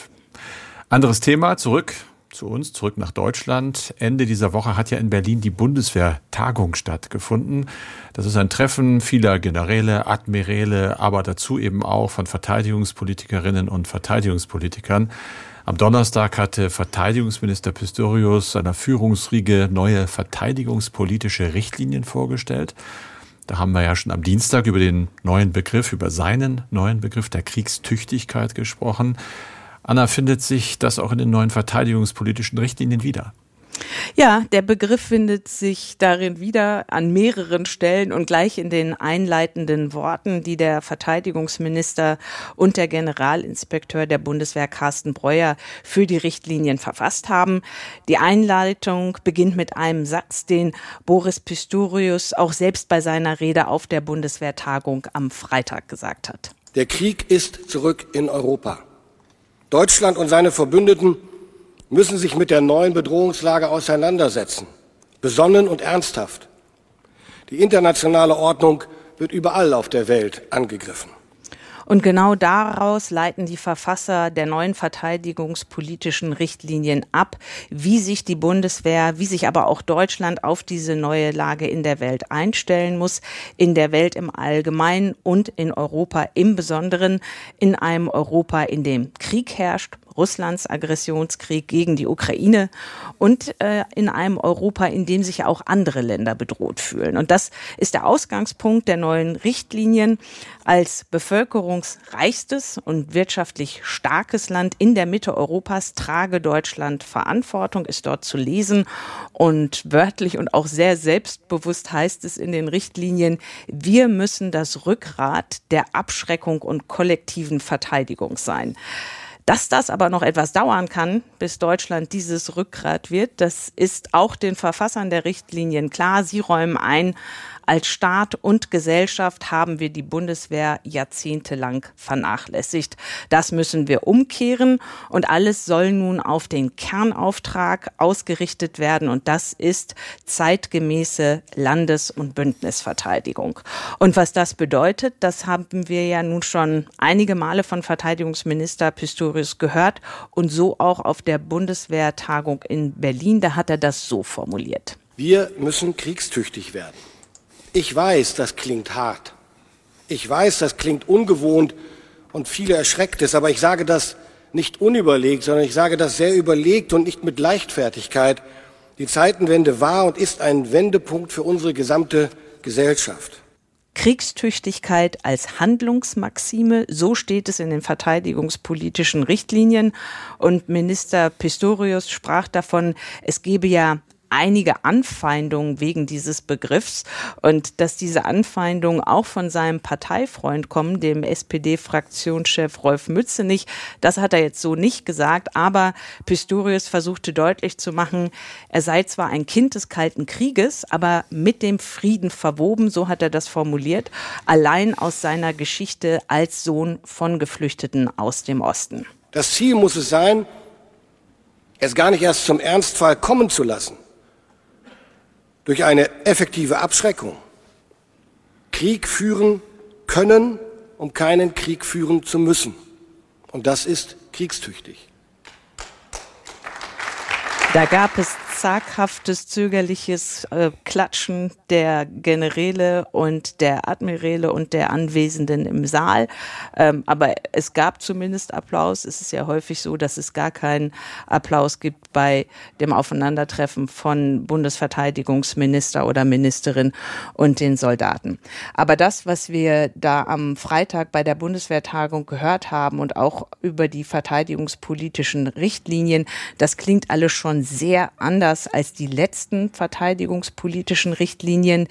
S1: Anderes Thema, zurück zu uns, zurück nach Deutschland. Ende dieser Woche hat ja in Berlin die Bundeswehrtagung stattgefunden. Das ist ein Treffen vieler Generäle, Admiräle, aber dazu eben auch von Verteidigungspolitikerinnen und Verteidigungspolitikern. Am Donnerstag hatte Verteidigungsminister Pistorius seiner Führungsriege neue verteidigungspolitische Richtlinien vorgestellt. Da haben wir ja schon am Dienstag über den neuen Begriff, über seinen neuen Begriff der Kriegstüchtigkeit gesprochen. Anna, findet sich das auch in den neuen verteidigungspolitischen Richtlinien wieder?
S2: Ja, der Begriff findet sich darin wieder an mehreren Stellen und gleich in den einleitenden Worten, die der Verteidigungsminister und der Generalinspekteur der Bundeswehr Carsten Breuer für die Richtlinien verfasst haben. Die Einleitung beginnt mit einem Satz, den Boris Pistorius auch selbst bei seiner Rede auf der Bundeswehrtagung am Freitag gesagt hat.
S8: Der Krieg ist zurück in Europa. Deutschland und seine Verbündeten müssen sich mit der neuen Bedrohungslage auseinandersetzen, besonnen und ernsthaft. Die internationale Ordnung wird überall auf der Welt angegriffen.
S2: Und genau daraus leiten die Verfasser der neuen verteidigungspolitischen Richtlinien ab, wie sich die Bundeswehr, wie sich aber auch Deutschland auf diese neue Lage in der Welt einstellen muss, in der Welt im Allgemeinen und in Europa im Besonderen, in einem Europa, in dem Krieg herrscht, Russlands Aggressionskrieg gegen die Ukraine und äh, in einem Europa, in dem sich auch andere Länder bedroht fühlen. Und das ist der Ausgangspunkt der neuen Richtlinien. Als bevölkerungsreichstes und wirtschaftlich starkes Land in der Mitte Europas trage Deutschland Verantwortung, ist dort zu lesen. Und wörtlich und auch sehr selbstbewusst heißt es in den Richtlinien, wir müssen das Rückgrat der Abschreckung und kollektiven Verteidigung sein. Dass das aber noch etwas dauern kann, bis Deutschland dieses Rückgrat wird, das ist auch den Verfassern der Richtlinien klar. Sie räumen ein, als Staat und Gesellschaft haben wir die Bundeswehr jahrzehntelang vernachlässigt. Das müssen wir umkehren und alles soll nun auf den Kernauftrag ausgerichtet werden und das ist zeitgemäße Landes- und Bündnisverteidigung. Und was das bedeutet, das haben wir ja nun schon einige Male von Verteidigungsminister Pistorius gehört und so auch auf der Bundeswehrtagung in Berlin. Da hat er das so formuliert.
S8: Wir müssen kriegstüchtig werden. Ich weiß, das klingt hart. Ich weiß, das klingt ungewohnt und viele erschreckt es, aber ich sage das nicht unüberlegt, sondern ich sage das sehr überlegt und nicht mit Leichtfertigkeit. Die Zeitenwende war und ist ein Wendepunkt für unsere gesamte Gesellschaft.
S2: Kriegstüchtigkeit als Handlungsmaxime, so steht es in den verteidigungspolitischen Richtlinien. Und Minister Pistorius sprach davon, es gebe ja einige Anfeindungen wegen dieses Begriffs und dass diese Anfeindungen auch von seinem Parteifreund kommen, dem SPD-Fraktionschef Rolf Mützenich. Das hat er jetzt so nicht gesagt, aber Pistorius versuchte deutlich zu machen, er sei zwar ein Kind des Kalten Krieges, aber mit dem Frieden verwoben, so hat er das formuliert, allein aus seiner Geschichte als Sohn von Geflüchteten aus dem Osten.
S8: Das Ziel muss es sein, es gar nicht erst zum Ernstfall kommen zu lassen durch eine effektive Abschreckung Krieg führen können, um keinen Krieg führen zu müssen. Und das ist kriegstüchtig.
S2: Da gab es zaghaftes, zögerliches äh, Klatschen der Generäle und der Admiräle und der Anwesenden im Saal. Ähm, aber es gab zumindest Applaus. Es ist ja häufig so, dass es gar keinen Applaus gibt bei dem Aufeinandertreffen von Bundesverteidigungsminister oder Ministerin und den Soldaten. Aber das, was wir da am Freitag bei der Bundeswehrtagung gehört haben und auch über die verteidigungspolitischen Richtlinien, das klingt alles schon sehr anders anders als die letzten verteidigungspolitischen Richtlinien.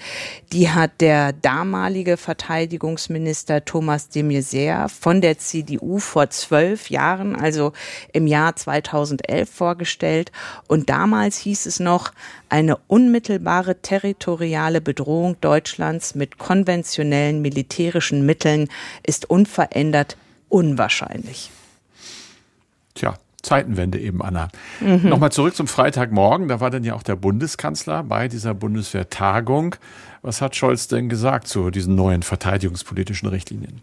S2: Die hat der damalige Verteidigungsminister Thomas de Maizière von der CDU vor zwölf Jahren, also im Jahr 2011 vorgestellt. Und damals hieß es noch, eine unmittelbare territoriale Bedrohung Deutschlands mit konventionellen militärischen Mitteln ist unverändert unwahrscheinlich.
S1: Tja, Zeitenwende eben, Anna. Mhm. Nochmal zurück zum Freitagmorgen. Da war dann ja auch der Bundeskanzler bei dieser Bundeswehrtagung. Was hat Scholz denn gesagt zu diesen neuen verteidigungspolitischen Richtlinien?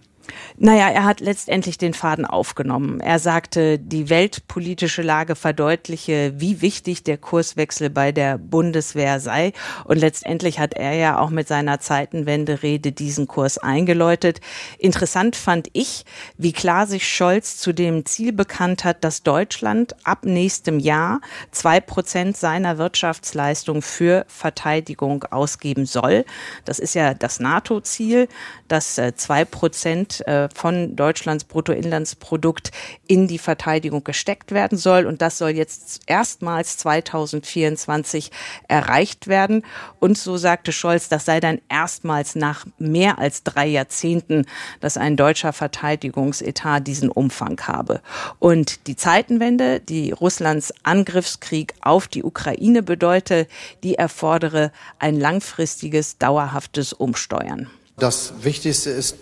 S2: Naja, er hat letztendlich den Faden aufgenommen. Er sagte, die weltpolitische Lage verdeutliche, wie wichtig der Kurswechsel bei der Bundeswehr sei. Und letztendlich hat er ja auch mit seiner Zeitenwende-Rede diesen Kurs eingeläutet. Interessant fand ich, wie klar sich Scholz zu dem Ziel bekannt hat, dass Deutschland ab nächstem Jahr zwei Prozent seiner Wirtschaftsleistung für Verteidigung ausgeben soll. Das ist ja das NATO-Ziel, dass äh, zwei Prozent äh, von Deutschlands Bruttoinlandsprodukt in die Verteidigung gesteckt werden soll. Und das soll jetzt erstmals 2024 erreicht werden. Und so sagte Scholz, das sei dann erstmals nach mehr als drei Jahrzehnten, dass ein deutscher Verteidigungsetat diesen Umfang habe. Und die Zeitenwende, die Russlands Angriffskrieg auf die Ukraine bedeute, die erfordere ein langfristiges, dauerhaftes Umsteuern.
S9: Das Wichtigste ist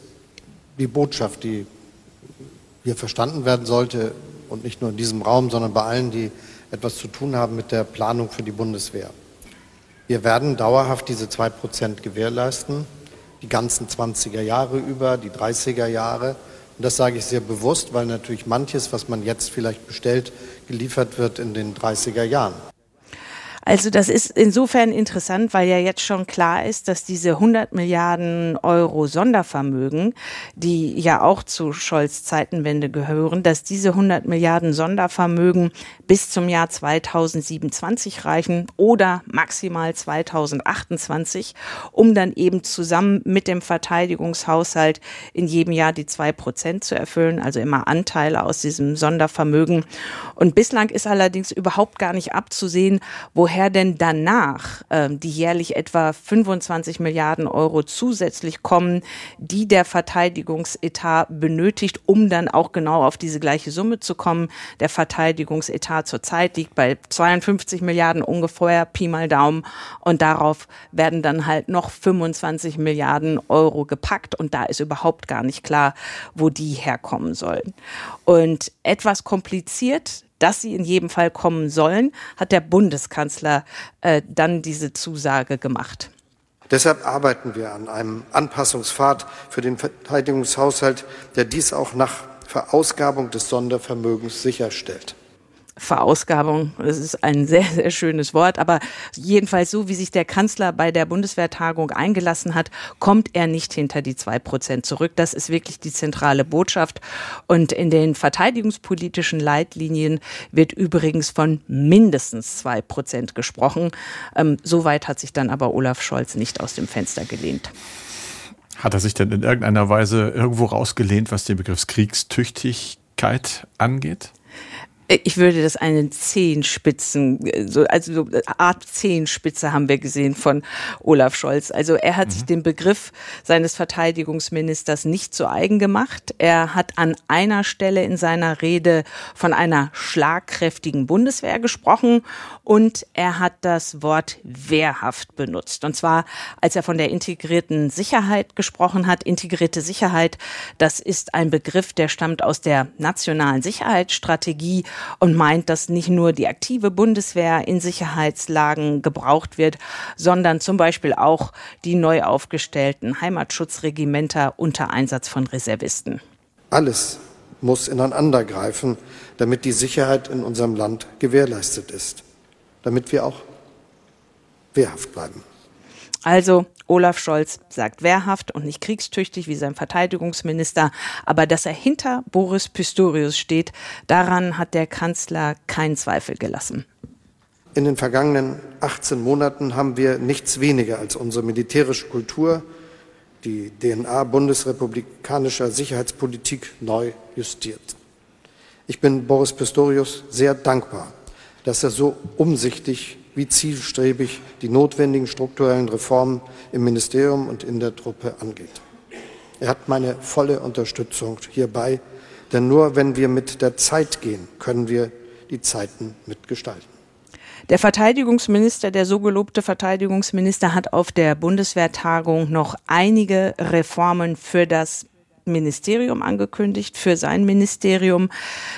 S9: die Botschaft, die hier verstanden werden sollte und nicht nur in diesem Raum, sondern bei allen, die etwas zu tun haben mit der Planung für die Bundeswehr. Wir werden dauerhaft diese zwei Prozent gewährleisten, die ganzen 20er Jahre über, die 30er Jahre. Und das sage ich sehr bewusst, weil natürlich manches, was man jetzt vielleicht bestellt, geliefert wird in den 30er Jahren.
S2: Also das ist insofern interessant, weil ja jetzt schon klar ist, dass diese 100 Milliarden Euro Sondervermögen, die ja auch zu Scholz Zeitenwende gehören, dass diese 100 Milliarden Sondervermögen bis zum Jahr 2027 reichen oder maximal 2028, um dann eben zusammen mit dem Verteidigungshaushalt in jedem Jahr die zwei Prozent zu erfüllen, also immer Anteile aus diesem Sondervermögen. Und bislang ist allerdings überhaupt gar nicht abzusehen, woher woher denn danach ähm, die jährlich etwa 25 Milliarden Euro zusätzlich kommen, die der Verteidigungsetat benötigt, um dann auch genau auf diese gleiche Summe zu kommen. Der Verteidigungsetat zurzeit liegt bei 52 Milliarden ungefähr, Pi mal Daumen. Und darauf werden dann halt noch 25 Milliarden Euro gepackt. Und da ist überhaupt gar nicht klar, wo die herkommen sollen. Und etwas kompliziert dass sie in jedem Fall kommen sollen, hat der Bundeskanzler äh, dann diese Zusage gemacht.
S9: Deshalb arbeiten wir an einem Anpassungspfad für den Verteidigungshaushalt, der dies auch nach Verausgabung des Sondervermögens sicherstellt.
S2: Verausgabung, das ist ein sehr, sehr schönes Wort, aber jedenfalls so, wie sich der Kanzler bei der Bundeswehrtagung eingelassen hat, kommt er nicht hinter die zwei Prozent zurück. Das ist wirklich die zentrale Botschaft. Und in den verteidigungspolitischen Leitlinien wird übrigens von mindestens zwei Prozent gesprochen. Ähm, Soweit hat sich dann aber Olaf Scholz nicht aus dem Fenster gelehnt.
S1: Hat er sich denn in irgendeiner Weise irgendwo rausgelehnt, was den Begriff Kriegstüchtigkeit angeht?
S2: Ich würde das einen Zehenspitzen, so, also so Art Zehenspitze haben wir gesehen von Olaf Scholz. Also er hat mhm. sich den Begriff seines Verteidigungsministers nicht zu eigen gemacht. Er hat an einer Stelle in seiner Rede von einer schlagkräftigen Bundeswehr gesprochen und er hat das Wort wehrhaft benutzt. Und zwar, als er von der integrierten Sicherheit gesprochen hat. Integrierte Sicherheit, das ist ein Begriff, der stammt aus der nationalen Sicherheitsstrategie und meint, dass nicht nur die aktive Bundeswehr in Sicherheitslagen gebraucht wird, sondern zum Beispiel auch die neu aufgestellten Heimatschutzregimenter unter Einsatz von Reservisten.
S9: Alles muss ineinandergreifen, damit die Sicherheit in unserem Land gewährleistet ist, damit wir auch wehrhaft bleiben.
S2: Also Olaf Scholz sagt wehrhaft und nicht kriegstüchtig wie sein Verteidigungsminister, aber dass er hinter Boris Pistorius steht, daran hat der Kanzler keinen Zweifel gelassen.
S9: In den vergangenen 18 Monaten haben wir nichts weniger als unsere militärische Kultur, die DNA bundesrepublikanischer Sicherheitspolitik neu justiert. Ich bin Boris Pistorius sehr dankbar, dass er so umsichtig wie zielstrebig die notwendigen strukturellen Reformen im Ministerium und in der Truppe angeht. Er hat meine volle Unterstützung hierbei, denn nur wenn wir mit der Zeit gehen, können wir die Zeiten mitgestalten.
S2: Der Verteidigungsminister, der so gelobte Verteidigungsminister, hat auf der Bundeswehrtagung noch einige Reformen für das Ministerium angekündigt, für sein Ministerium.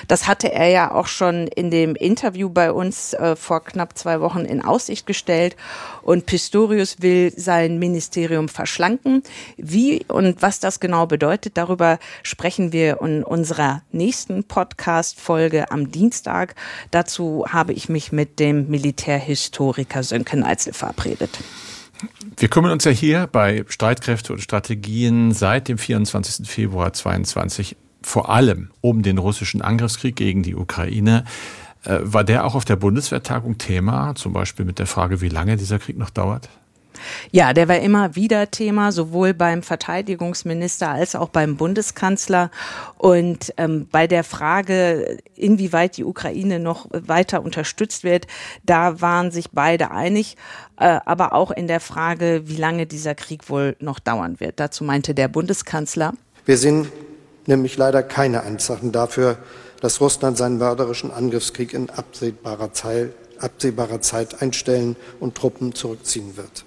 S2: Das hatte er ja auch schon in dem Interview bei uns äh, vor knapp zwei Wochen in Aussicht gestellt. Und Pistorius will sein Ministerium verschlanken. Wie und was das genau bedeutet, darüber sprechen wir in unserer nächsten Podcast-Folge am Dienstag. Dazu habe ich mich mit dem Militärhistoriker Sönke Neitzel verabredet.
S1: Wir kümmern uns ja hier bei Streitkräfte und Strategien seit dem 24. Februar 22 vor allem um den russischen Angriffskrieg gegen die Ukraine. Äh, war der auch auf der Bundeswehrtagung Thema, zum Beispiel mit der Frage, wie lange dieser Krieg noch dauert?
S2: Ja, der war immer wieder Thema, sowohl beim Verteidigungsminister als auch beim Bundeskanzler. Und ähm, bei der Frage, inwieweit die Ukraine noch weiter unterstützt wird, da waren sich beide einig. Äh, aber auch in der Frage, wie lange dieser Krieg wohl noch dauern wird. Dazu meinte der Bundeskanzler.
S9: Wir sehen nämlich leider keine Anzeichen dafür, dass Russland seinen mörderischen Angriffskrieg in absehbarer Zeit, absehbarer Zeit einstellen und Truppen zurückziehen wird.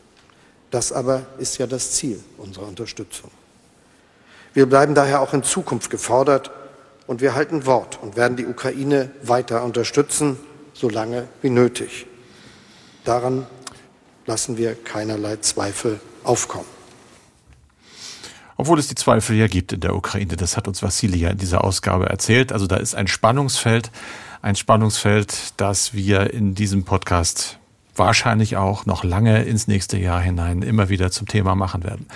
S9: Das aber ist ja das Ziel unserer Unterstützung. Wir bleiben daher auch in Zukunft gefordert und wir halten Wort und werden die Ukraine weiter unterstützen, solange wie nötig. Daran lassen wir keinerlei Zweifel aufkommen.
S1: Obwohl es die Zweifel ja gibt in der Ukraine, das hat uns Vassilia in dieser Ausgabe erzählt. Also da ist ein Spannungsfeld, ein Spannungsfeld, das wir in diesem Podcast wahrscheinlich auch noch lange ins nächste Jahr hinein immer wieder zum Thema machen werden.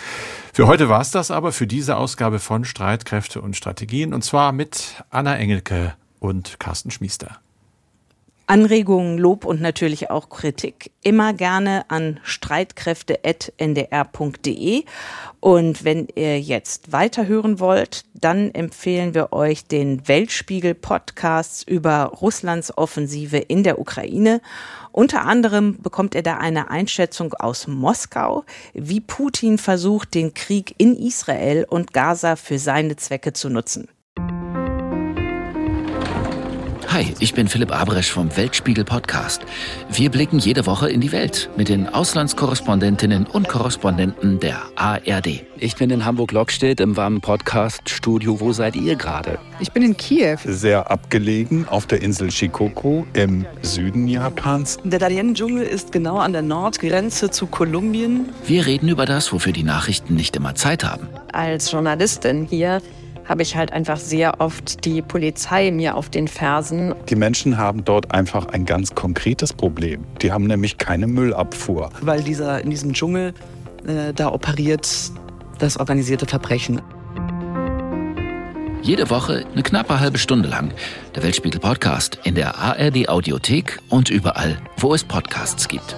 S1: Für heute war es das aber für diese Ausgabe von Streitkräfte und Strategien und zwar mit Anna Engelke und Carsten Schmiester.
S2: Anregungen, Lob und natürlich auch Kritik immer gerne an streitkräfte.ndr.de. Und wenn ihr jetzt weiterhören wollt, dann empfehlen wir euch den Weltspiegel Podcasts über Russlands Offensive in der Ukraine. Unter anderem bekommt ihr da eine Einschätzung aus Moskau, wie Putin versucht, den Krieg in Israel und Gaza für seine Zwecke zu nutzen.
S10: Hi, ich bin Philipp Abresch vom Weltspiegel Podcast. Wir blicken jede Woche in die Welt mit den Auslandskorrespondentinnen und Korrespondenten der ARD.
S11: Ich bin in Hamburg-Lockstedt im warmen Podcast-Studio. Wo seid ihr gerade?
S12: Ich bin in Kiew.
S13: Sehr abgelegen auf der Insel Shikoku im Süden Japans.
S12: Der Darien-Dschungel ist genau an der Nordgrenze zu Kolumbien.
S10: Wir reden über das, wofür die Nachrichten nicht immer Zeit haben.
S14: Als Journalistin hier habe ich halt einfach sehr oft die Polizei mir auf den Fersen.
S13: Die Menschen haben dort einfach ein ganz konkretes Problem. Die haben nämlich keine Müllabfuhr.
S12: Weil dieser, in diesem Dschungel, äh, da operiert das organisierte Verbrechen.
S10: Jede Woche eine knappe halbe Stunde lang. Der Weltspiegel Podcast in der ARD Audiothek und überall, wo es Podcasts gibt.